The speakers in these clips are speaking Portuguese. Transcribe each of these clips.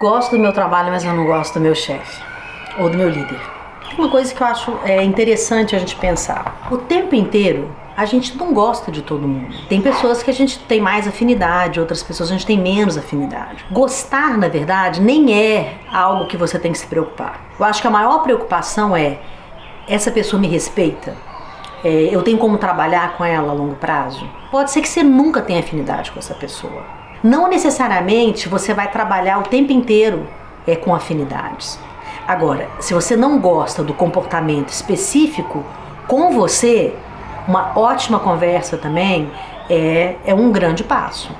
Gosto do meu trabalho, mas eu não gosto do meu chefe ou do meu líder. Uma coisa que eu acho é interessante a gente pensar. O tempo inteiro a gente não gosta de todo mundo. Tem pessoas que a gente tem mais afinidade, outras pessoas a gente tem menos afinidade. Gostar, na verdade, nem é algo que você tem que se preocupar. Eu acho que a maior preocupação é essa pessoa me respeita. É, eu tenho como trabalhar com ela a longo prazo. Pode ser que você nunca tenha afinidade com essa pessoa. Não necessariamente você vai trabalhar o tempo inteiro é, com afinidades. Agora, se você não gosta do comportamento específico com você, uma ótima conversa também é, é um grande passo.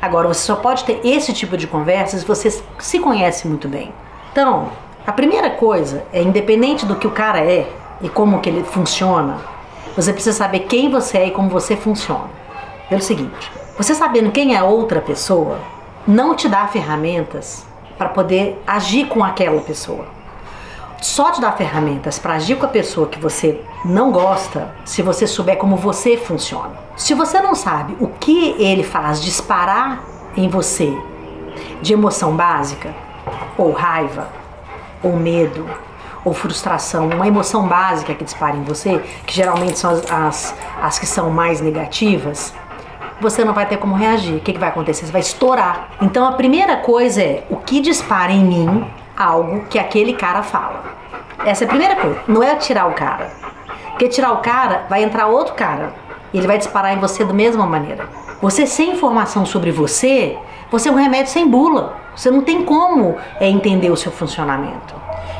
Agora, você só pode ter esse tipo de conversa se você se conhece muito bem. Então, a primeira coisa é, independente do que o cara é e como que ele funciona, você precisa saber quem você é e como você funciona. Pelo seguinte, você sabendo quem é outra pessoa, não te dá ferramentas para poder agir com aquela pessoa só te dá ferramentas para agir com a pessoa que você não gosta se você souber como você funciona. Se você não sabe o que ele faz disparar em você de emoção básica, ou raiva, ou medo, ou frustração, uma emoção básica que dispara em você, que geralmente são as, as, as que são mais negativas, você não vai ter como reagir. O que, que vai acontecer? Você vai estourar. Então a primeira coisa é o que dispara em mim algo que aquele cara fala. Essa é a primeira coisa. Não é tirar o cara. Porque tirar o cara, vai entrar outro cara. E ele vai disparar em você da mesma maneira. Você sem informação sobre você, você é um remédio sem bula. Você não tem como é, entender o seu funcionamento.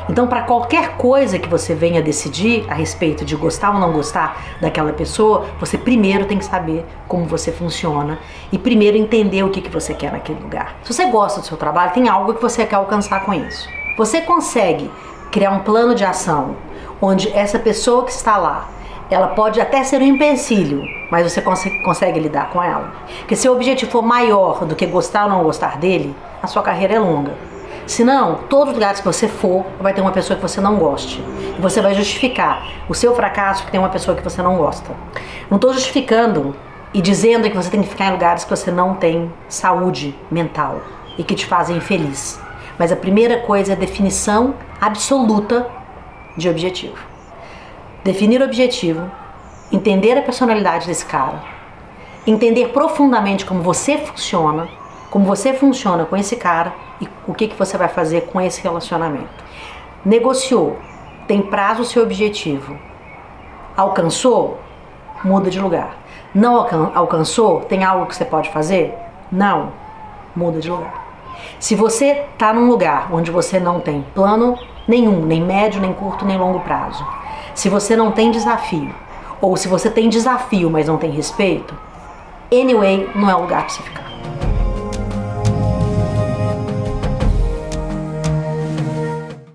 Então, para qualquer coisa que você venha decidir a respeito de gostar ou não gostar daquela pessoa, você primeiro tem que saber como você funciona e primeiro entender o que, que você quer naquele lugar. Se você gosta do seu trabalho, tem algo que você quer alcançar com isso. Você consegue criar um plano de ação onde essa pessoa que está lá ela pode até ser um empecilho, mas você consegue, consegue, lidar com ela. Porque se o objetivo for maior do que gostar ou não gostar dele, a sua carreira é longa. Senão, todos os lugares que você for, vai ter uma pessoa que você não goste. E você vai justificar o seu fracasso porque tem uma pessoa que você não gosta. Não estou justificando e dizendo que você tem que ficar em lugares que você não tem saúde mental e que te fazem infeliz. Mas a primeira coisa é definição absoluta de objetivo. Definir objetivo, entender a personalidade desse cara, entender profundamente como você funciona, como você funciona com esse cara e o que, que você vai fazer com esse relacionamento. Negociou, tem prazo o seu objetivo. Alcançou? Muda de lugar. Não alcançou? Tem algo que você pode fazer? Não. Muda de lugar. Se você está num lugar onde você não tem plano nenhum, nem médio, nem curto, nem longo prazo, se você não tem desafio, ou se você tem desafio, mas não tem respeito, anyway, não é o lugar para você ficar.